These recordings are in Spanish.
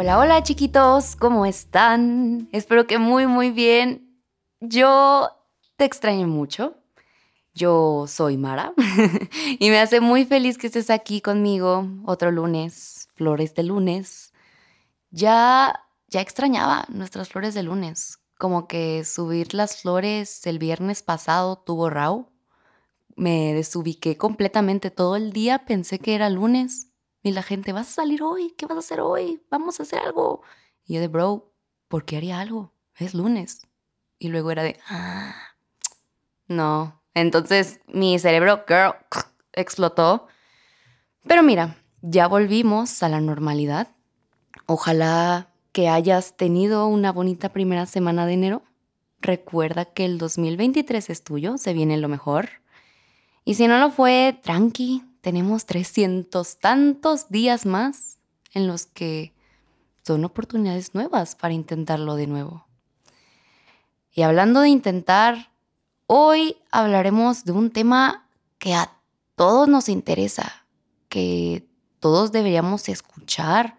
Hola, hola chiquitos, ¿cómo están? Espero que muy, muy bien. Yo te extraño mucho. Yo soy Mara y me hace muy feliz que estés aquí conmigo otro lunes, flores de lunes. Ya, ya extrañaba nuestras flores de lunes. Como que subir las flores el viernes pasado tuvo raw. Me desubiqué completamente todo el día, pensé que era lunes y la gente, ¿vas a salir hoy? ¿Qué vas a hacer hoy? Vamos a hacer algo. Y yo de, bro, ¿por qué haría algo? Es lunes. Y luego era de, ah, no. Entonces mi cerebro, girl, explotó. Pero mira, ya volvimos a la normalidad. Ojalá que hayas tenido una bonita primera semana de enero. Recuerda que el 2023 es tuyo, se viene lo mejor. Y si no lo fue, tranqui, tenemos 300 tantos días más en los que son oportunidades nuevas para intentarlo de nuevo. Y hablando de intentar, hoy hablaremos de un tema que a todos nos interesa, que todos deberíamos escuchar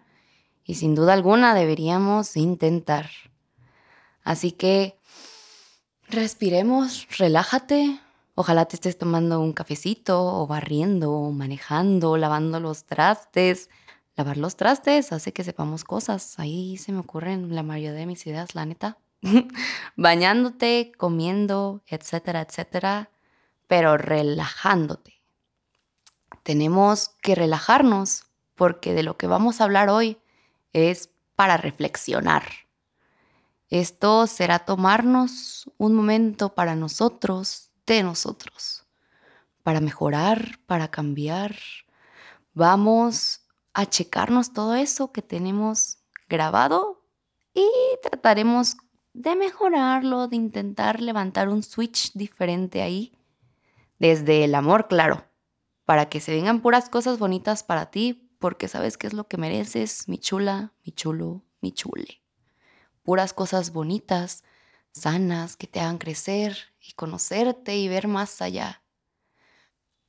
y sin duda alguna deberíamos intentar. Así que respiremos, relájate, Ojalá te estés tomando un cafecito o barriendo o manejando, lavando los trastes. Lavar los trastes hace que sepamos cosas. Ahí se me ocurren la mayoría de mis ideas, la neta. Bañándote, comiendo, etcétera, etcétera, pero relajándote. Tenemos que relajarnos porque de lo que vamos a hablar hoy es para reflexionar. Esto será tomarnos un momento para nosotros, de nosotros para mejorar, para cambiar. Vamos a checarnos todo eso que tenemos grabado y trataremos de mejorarlo, de intentar levantar un switch diferente ahí, desde el amor, claro, para que se vengan puras cosas bonitas para ti, porque sabes qué es lo que mereces, mi chula, mi chulo, mi chule. Puras cosas bonitas, sanas, que te hagan crecer y conocerte y ver más allá.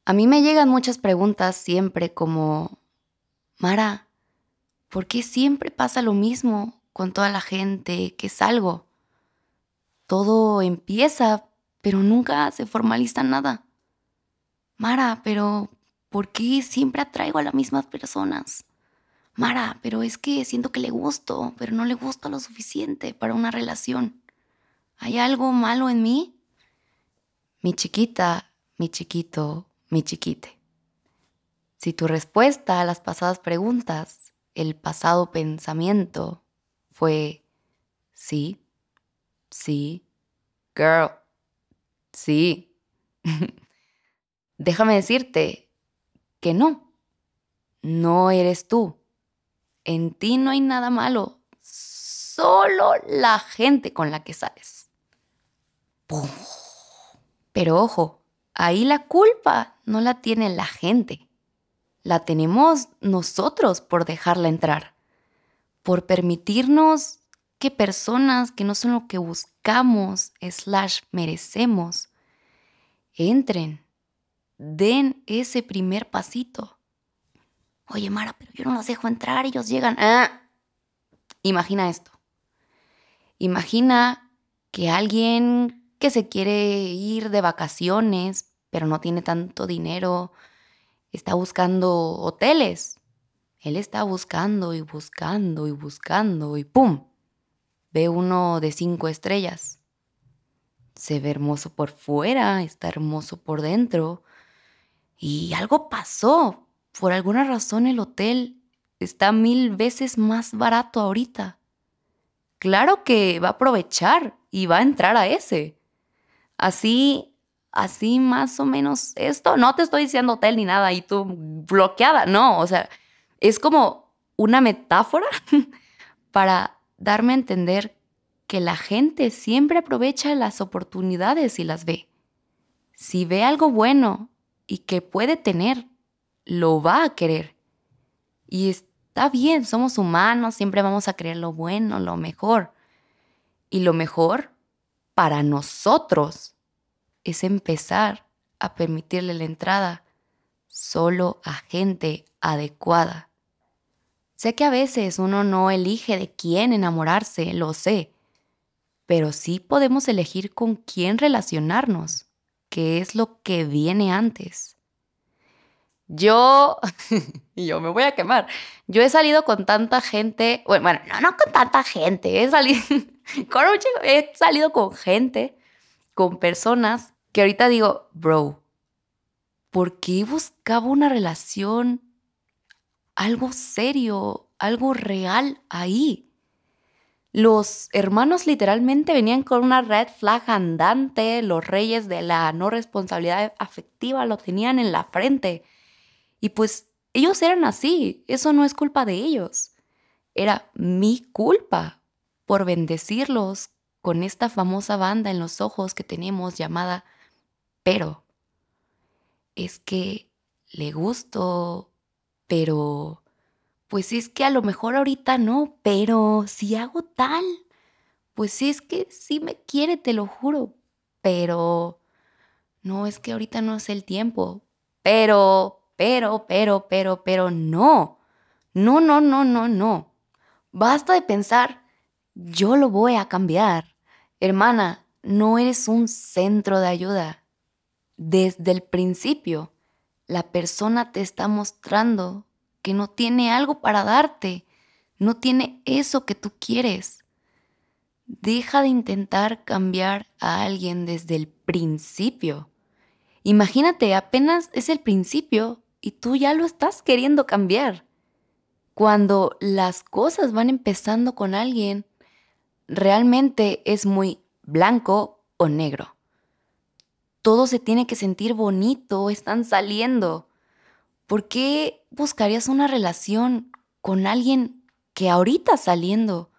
A mí me llegan muchas preguntas siempre como, Mara, ¿por qué siempre pasa lo mismo con toda la gente que salgo? Todo empieza, pero nunca se formaliza nada. Mara, pero ¿por qué siempre atraigo a las mismas personas? Mara, pero es que siento que le gusto, pero no le gusto lo suficiente para una relación. ¿Hay algo malo en mí? Mi chiquita, mi chiquito, mi chiquite. Si tu respuesta a las pasadas preguntas, el pasado pensamiento fue sí, sí, girl, sí, déjame decirte que no, no eres tú. En ti no hay nada malo, solo la gente con la que sales. Pero ojo, ahí la culpa no la tiene la gente. La tenemos nosotros por dejarla entrar, por permitirnos que personas que no son lo que buscamos, slash merecemos, entren, den ese primer pasito. Oye, Mara, pero yo no los dejo entrar, ellos llegan. Ah, imagina esto. Imagina que alguien que se quiere ir de vacaciones, pero no tiene tanto dinero, está buscando hoteles. Él está buscando y buscando y buscando y ¡pum! Ve uno de cinco estrellas. Se ve hermoso por fuera, está hermoso por dentro. Y algo pasó. Por alguna razón el hotel está mil veces más barato ahorita. Claro que va a aprovechar y va a entrar a ese. Así, así más o menos esto. No te estoy diciendo hotel ni nada y tú bloqueada, no, o sea, es como una metáfora para darme a entender que la gente siempre aprovecha las oportunidades y las ve. Si ve algo bueno y que puede tener, lo va a querer. Y está bien, somos humanos, siempre vamos a querer lo bueno, lo mejor. Y lo mejor para nosotros es empezar a permitirle la entrada solo a gente adecuada. Sé que a veces uno no elige de quién enamorarse, lo sé, pero sí podemos elegir con quién relacionarnos, que es lo que viene antes. Yo, y yo me voy a quemar, yo he salido con tanta gente, bueno, no, no con tanta gente, he salido con, he salido con gente, con personas que ahorita digo, bro, ¿por qué buscaba una relación, algo serio, algo real ahí? Los hermanos literalmente venían con una red flag andante, los reyes de la no responsabilidad afectiva lo tenían en la frente. Y pues ellos eran así, eso no es culpa de ellos. Era mi culpa por bendecirlos con esta famosa banda en los ojos que tenemos llamada pero. Es que le gusto, pero pues es que a lo mejor ahorita no, pero si hago tal, pues es que sí me quiere, te lo juro, pero no es que ahorita no es el tiempo, pero, pero, pero, pero, pero no, no, no, no, no, no. Basta de pensar, yo lo voy a cambiar. Hermana, no eres un centro de ayuda. Desde el principio, la persona te está mostrando que no tiene algo para darte, no tiene eso que tú quieres. Deja de intentar cambiar a alguien desde el principio. Imagínate, apenas es el principio y tú ya lo estás queriendo cambiar. Cuando las cosas van empezando con alguien, realmente es muy blanco o negro. Todo se tiene que sentir bonito, están saliendo. ¿Por qué buscarías una relación con alguien que ahorita saliendo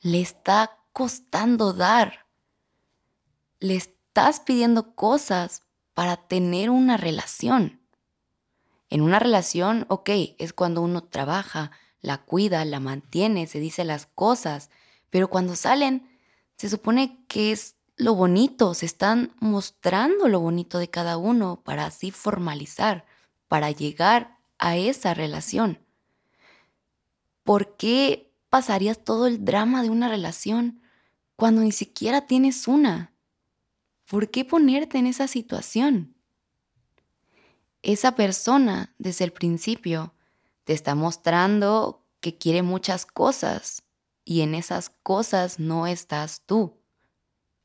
le está costando dar? Le estás pidiendo cosas para tener una relación. En una relación, ok, es cuando uno trabaja, la cuida, la mantiene, se dice las cosas, pero cuando salen, se supone que es lo bonito, se están mostrando lo bonito de cada uno para así formalizar para llegar a esa relación. ¿Por qué pasarías todo el drama de una relación cuando ni siquiera tienes una? ¿Por qué ponerte en esa situación? Esa persona desde el principio te está mostrando que quiere muchas cosas y en esas cosas no estás tú.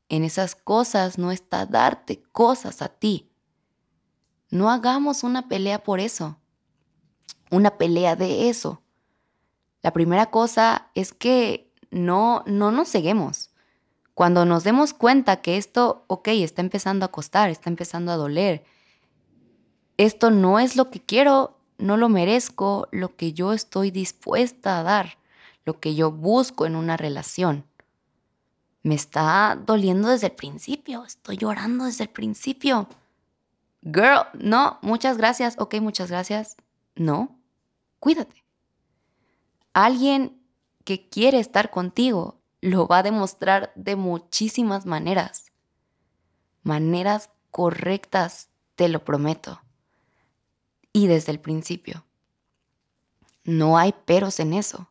En esas cosas no está darte cosas a ti. No hagamos una pelea por eso, una pelea de eso. La primera cosa es que no, no nos ceguemos. Cuando nos demos cuenta que esto, ok, está empezando a costar, está empezando a doler, esto no es lo que quiero, no lo merezco, lo que yo estoy dispuesta a dar, lo que yo busco en una relación. Me está doliendo desde el principio, estoy llorando desde el principio. Girl, no, muchas gracias. Ok, muchas gracias. No, cuídate. Alguien que quiere estar contigo lo va a demostrar de muchísimas maneras. Maneras correctas, te lo prometo. Y desde el principio. No hay peros en eso.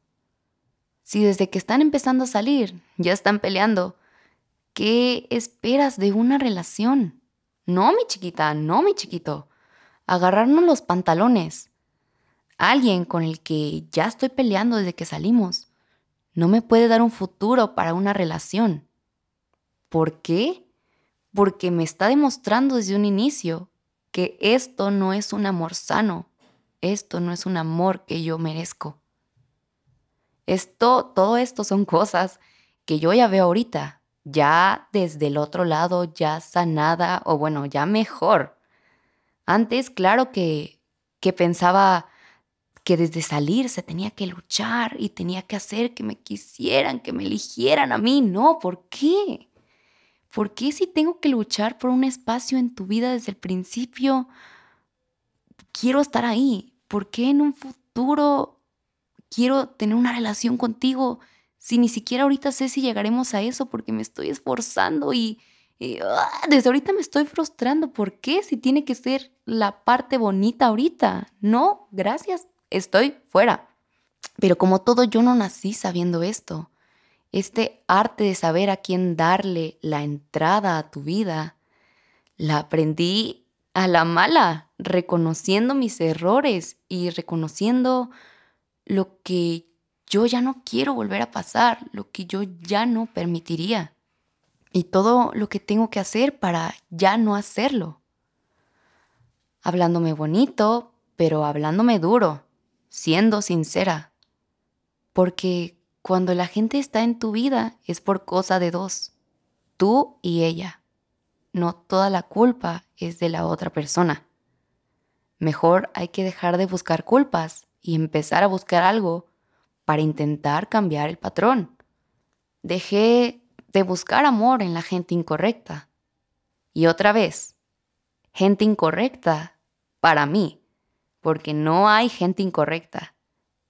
Si desde que están empezando a salir ya están peleando, ¿qué esperas de una relación? No, mi chiquita, no, mi chiquito. Agarrarnos los pantalones. Alguien con el que ya estoy peleando desde que salimos no me puede dar un futuro para una relación. ¿Por qué? Porque me está demostrando desde un inicio que esto no es un amor sano, esto no es un amor que yo merezco. Esto, todo esto son cosas que yo ya veo ahorita, ya desde el otro lado, ya sanada o bueno, ya mejor. Antes, claro que, que pensaba que desde salir se tenía que luchar y tenía que hacer que me quisieran, que me eligieran a mí. No, ¿por qué? ¿Por qué si tengo que luchar por un espacio en tu vida desde el principio? Quiero estar ahí. ¿Por qué en un futuro quiero tener una relación contigo si ni siquiera ahorita sé si llegaremos a eso porque me estoy esforzando y, ah, desde ahorita me estoy frustrando. ¿Por qué? Si tiene que ser la parte bonita ahorita. No, gracias, estoy fuera. Pero como todo, yo no nací sabiendo esto. Este arte de saber a quién darle la entrada a tu vida, la aprendí a la mala, reconociendo mis errores y reconociendo lo que yo ya no quiero volver a pasar, lo que yo ya no permitiría y todo lo que tengo que hacer para ya no hacerlo. Hablándome bonito, pero hablándome duro, siendo sincera. Porque cuando la gente está en tu vida es por cosa de dos, tú y ella. No toda la culpa es de la otra persona. Mejor hay que dejar de buscar culpas y empezar a buscar algo para intentar cambiar el patrón. Dejé de buscar amor en la gente incorrecta. Y otra vez, gente incorrecta para mí, porque no hay gente incorrecta,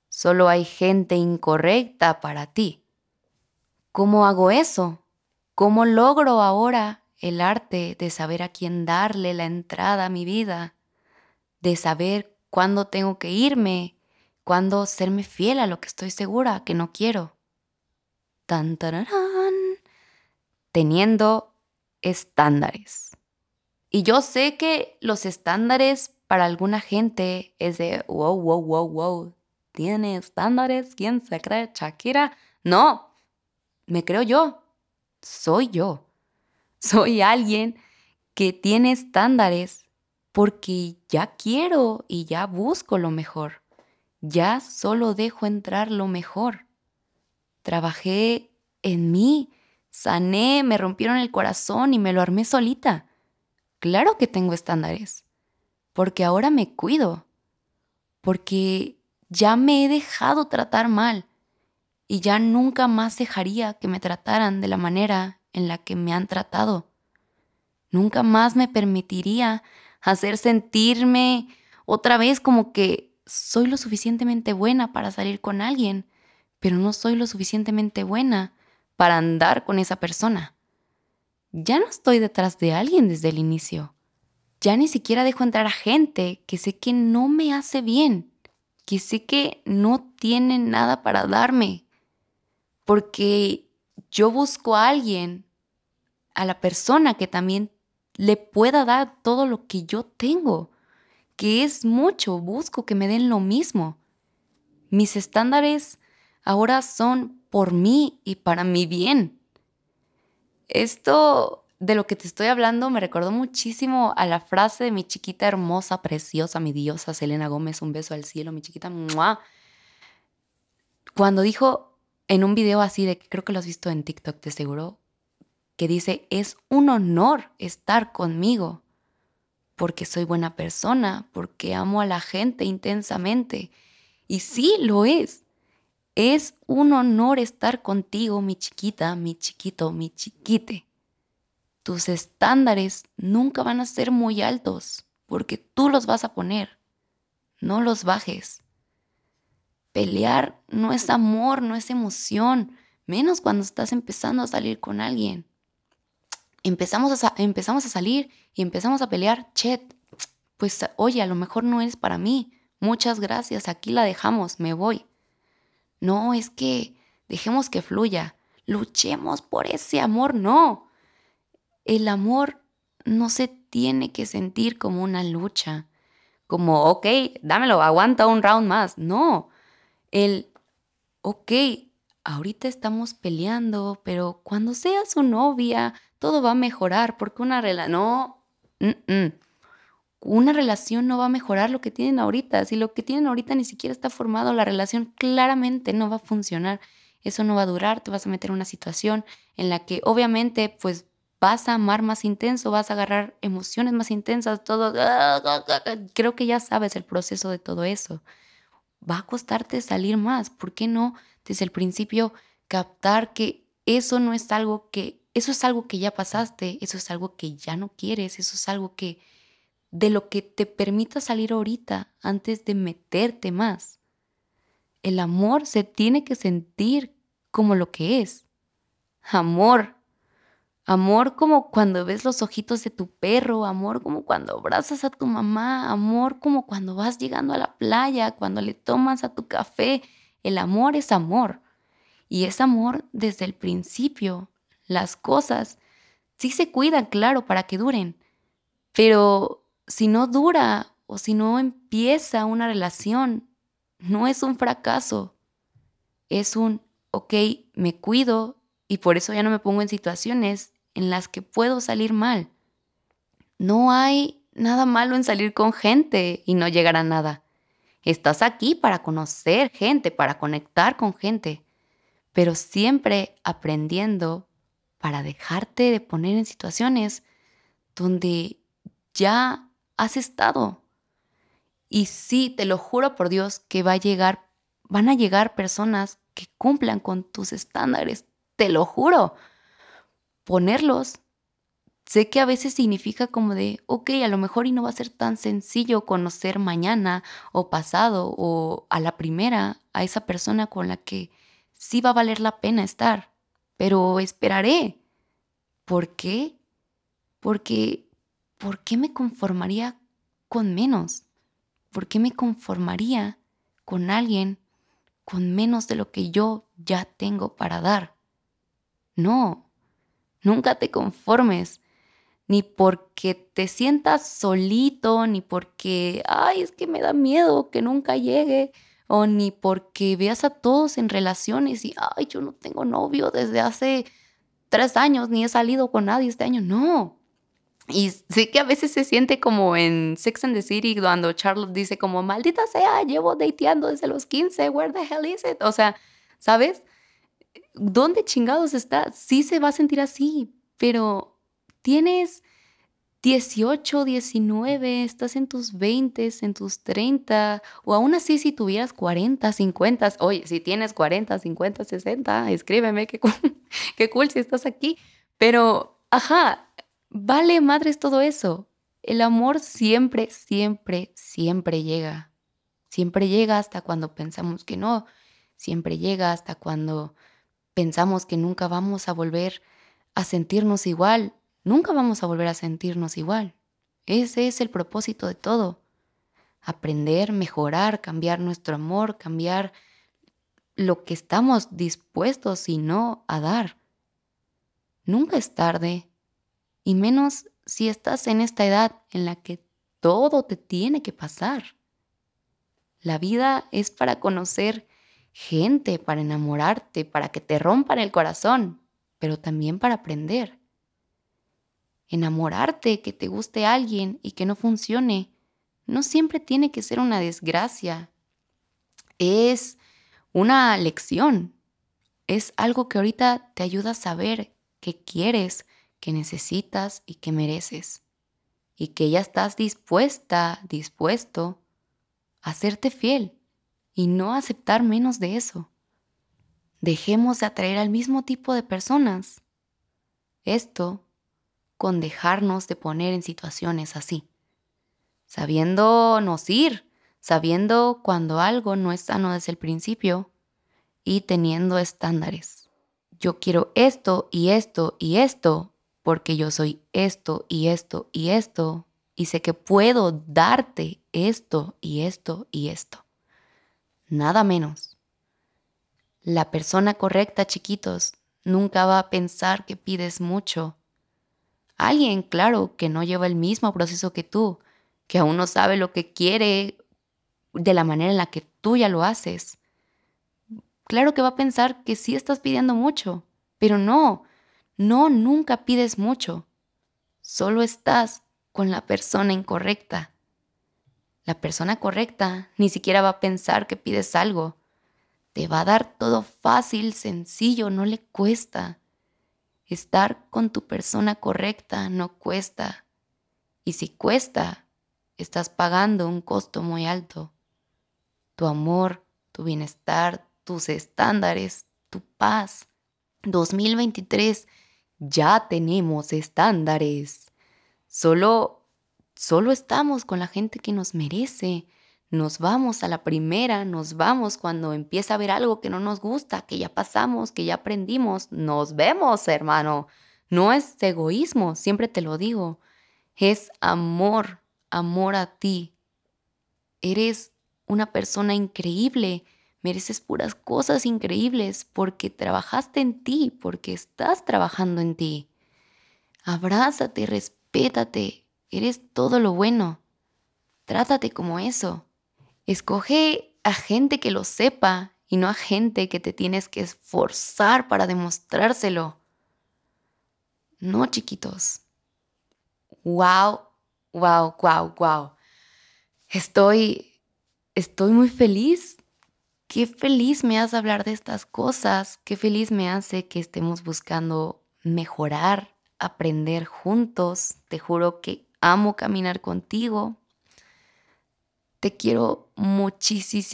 solo hay gente incorrecta para ti. ¿Cómo hago eso? ¿Cómo logro ahora el arte de saber a quién darle la entrada a mi vida? De saber cuándo tengo que irme, cuándo serme fiel a lo que estoy segura que no quiero. Tan, teniendo estándares. Y yo sé que los estándares para alguna gente es de, wow, wow, wow, wow, ¿tiene estándares? ¿Quién se cree Shakira? No, me creo yo, soy yo. Soy alguien que tiene estándares porque ya quiero y ya busco lo mejor. Ya solo dejo entrar lo mejor. Trabajé en mí sané, me rompieron el corazón y me lo armé solita. Claro que tengo estándares, porque ahora me cuido, porque ya me he dejado tratar mal y ya nunca más dejaría que me trataran de la manera en la que me han tratado. Nunca más me permitiría hacer sentirme otra vez como que soy lo suficientemente buena para salir con alguien, pero no soy lo suficientemente buena para andar con esa persona. Ya no estoy detrás de alguien desde el inicio. Ya ni siquiera dejo entrar a gente que sé que no me hace bien, que sé que no tiene nada para darme. Porque yo busco a alguien, a la persona que también le pueda dar todo lo que yo tengo, que es mucho, busco que me den lo mismo. Mis estándares ahora son por mí y para mi bien. Esto de lo que te estoy hablando me recordó muchísimo a la frase de mi chiquita hermosa, preciosa, mi diosa Selena Gómez, un beso al cielo, mi chiquita. Cuando dijo en un video así de que creo que lo has visto en TikTok, te seguro, que dice, es un honor estar conmigo, porque soy buena persona, porque amo a la gente intensamente. Y sí, lo es. Es un honor estar contigo, mi chiquita, mi chiquito, mi chiquite. Tus estándares nunca van a ser muy altos porque tú los vas a poner. No los bajes. Pelear no es amor, no es emoción, menos cuando estás empezando a salir con alguien. Empezamos a, empezamos a salir y empezamos a pelear, chet, pues oye, a lo mejor no es para mí. Muchas gracias, aquí la dejamos, me voy. No, es que dejemos que fluya, luchemos por ese amor, no. El amor no se tiene que sentir como una lucha, como, ok, dámelo, aguanta un round más. No, el, ok, ahorita estamos peleando, pero cuando sea su novia, todo va a mejorar, porque una relación, no, una relación no va a mejorar lo que tienen ahorita. Si lo que tienen ahorita ni siquiera está formado, la relación claramente no va a funcionar. Eso no va a durar, te vas a meter en una situación en la que obviamente pues vas a amar más intenso, vas a agarrar emociones más intensas, todo. Creo que ya sabes el proceso de todo eso. Va a costarte salir más. ¿Por qué no desde el principio captar que eso no es algo que, eso es algo que ya pasaste, eso es algo que ya no quieres, eso es algo que de lo que te permita salir ahorita antes de meterte más. El amor se tiene que sentir como lo que es. Amor. Amor como cuando ves los ojitos de tu perro, amor como cuando abrazas a tu mamá, amor como cuando vas llegando a la playa, cuando le tomas a tu café El amor es amor. Y es amor desde el principio. Las cosas sí se cuidan, claro, para que duren. Pero si no dura o si no empieza una relación, no es un fracaso. Es un, ok, me cuido y por eso ya no me pongo en situaciones en las que puedo salir mal. No hay nada malo en salir con gente y no llegar a nada. Estás aquí para conocer gente, para conectar con gente, pero siempre aprendiendo para dejarte de poner en situaciones donde ya has estado. Y sí, te lo juro por Dios que va a llegar, van a llegar personas que cumplan con tus estándares, te lo juro. Ponerlos Sé que a veces significa como de, ok, a lo mejor y no va a ser tan sencillo conocer mañana o pasado o a la primera a esa persona con la que sí va a valer la pena estar, pero esperaré. ¿Por qué? Porque, ¿por qué me conformaría con menos? ¿Por qué me conformaría con alguien con menos de lo que yo ya tengo para dar? No, nunca te conformes ni porque te sientas solito, ni porque, ay, es que me da miedo que nunca llegue, o ni porque veas a todos en relaciones y, ay, yo no tengo novio desde hace tres años, ni he salido con nadie este año, no. Y sé que a veces se siente como en Sex and the City cuando Charlotte dice como, maldita sea, llevo dateando desde los 15, where the hell is it? O sea, ¿sabes? ¿Dónde chingados está? Sí se va a sentir así, pero tienes 18, 19, estás en tus 20, en tus 30, o aún así si tuvieras 40, 50, oye, si tienes 40, 50, 60, escríbeme, qué cool, qué cool si estás aquí. Pero, ajá, vale madres todo eso. El amor siempre, siempre, siempre llega. Siempre llega hasta cuando pensamos que no. Siempre llega hasta cuando pensamos que nunca vamos a volver a sentirnos igual nunca vamos a volver a sentirnos igual. Ese es el propósito de todo. Aprender, mejorar, cambiar nuestro amor, cambiar lo que estamos dispuestos y no a dar. Nunca es tarde, y menos si estás en esta edad en la que todo te tiene que pasar. La vida es para conocer gente, para enamorarte, para que te rompan el corazón, pero también para aprender enamorarte, que te guste alguien y que no funcione, no siempre tiene que ser una desgracia. Es una lección. Es algo que ahorita te ayuda a saber que quieres, que necesitas y que mereces. Y que ya estás dispuesta, dispuesto a serte fiel y no aceptar menos de eso. Dejemos de atraer al mismo tipo de personas. Esto con dejarnos de poner en situaciones así, sabiéndonos ir, sabiendo cuando algo no es sano desde el principio y teniendo estándares. Yo quiero esto y esto y esto porque yo soy esto y esto y esto y sé que puedo darte esto y esto y esto. Nada menos. La persona correcta, chiquitos, nunca va a pensar que pides mucho Alguien, claro, que no lleva el mismo proceso que tú, que aún no sabe lo que quiere de la manera en la que tú ya lo haces. Claro que va a pensar que sí estás pidiendo mucho, pero no, no, nunca pides mucho. Solo estás con la persona incorrecta. La persona correcta ni siquiera va a pensar que pides algo. Te va a dar todo fácil, sencillo, no le cuesta. Estar con tu persona correcta no cuesta. Y si cuesta, estás pagando un costo muy alto. Tu amor, tu bienestar, tus estándares, tu paz. 2023, ya tenemos estándares. Solo, solo estamos con la gente que nos merece, nos vamos a la primera, nos vamos cuando empieza a haber algo que no nos gusta, que ya pasamos, que ya aprendimos, nos vemos, hermano. No es egoísmo, siempre te lo digo, es amor, amor a ti. Eres una persona increíble, Mereces puras cosas increíbles porque trabajaste en ti, porque estás trabajando en ti. Abrázate, respétate, eres todo lo bueno. Trátate como eso. Escoge a gente que lo sepa y no a gente que te tienes que esforzar para demostrárselo. No, chiquitos. Wow, wow, wow, wow. Estoy, estoy muy feliz. Qué feliz me hace hablar de estas cosas. Qué feliz me hace que estemos buscando mejorar, aprender juntos. Te juro que amo caminar contigo. Te quiero muchísimo.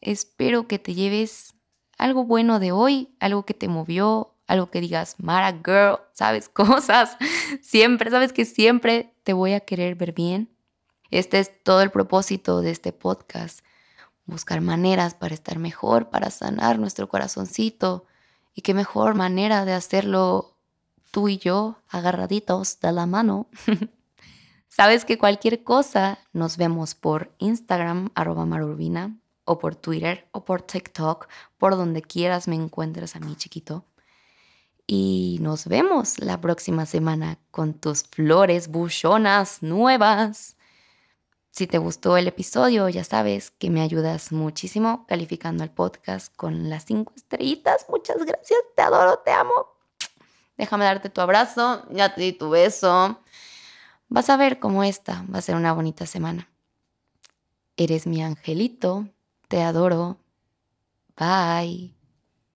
Espero que te lleves algo bueno de hoy, algo que te movió, algo que digas, Mara girl, sabes cosas. Siempre, sabes que siempre te voy a querer ver bien. Este es todo el propósito de este podcast. Buscar maneras para estar mejor, para sanar nuestro corazoncito. Y qué mejor manera de hacerlo tú y yo agarraditos de la mano. Sabes que cualquier cosa nos vemos por Instagram, arroba marurbina, o por Twitter, o por TikTok, por donde quieras me encuentres a mí, chiquito. Y nos vemos la próxima semana con tus flores buchonas nuevas. Si te gustó el episodio, ya sabes que me ayudas muchísimo calificando el podcast con las cinco estrellitas. Muchas gracias, te adoro, te amo. Déjame darte tu abrazo, ya te di tu beso. Vas a ver cómo esta va a ser una bonita semana. Eres mi angelito, te adoro. Bye.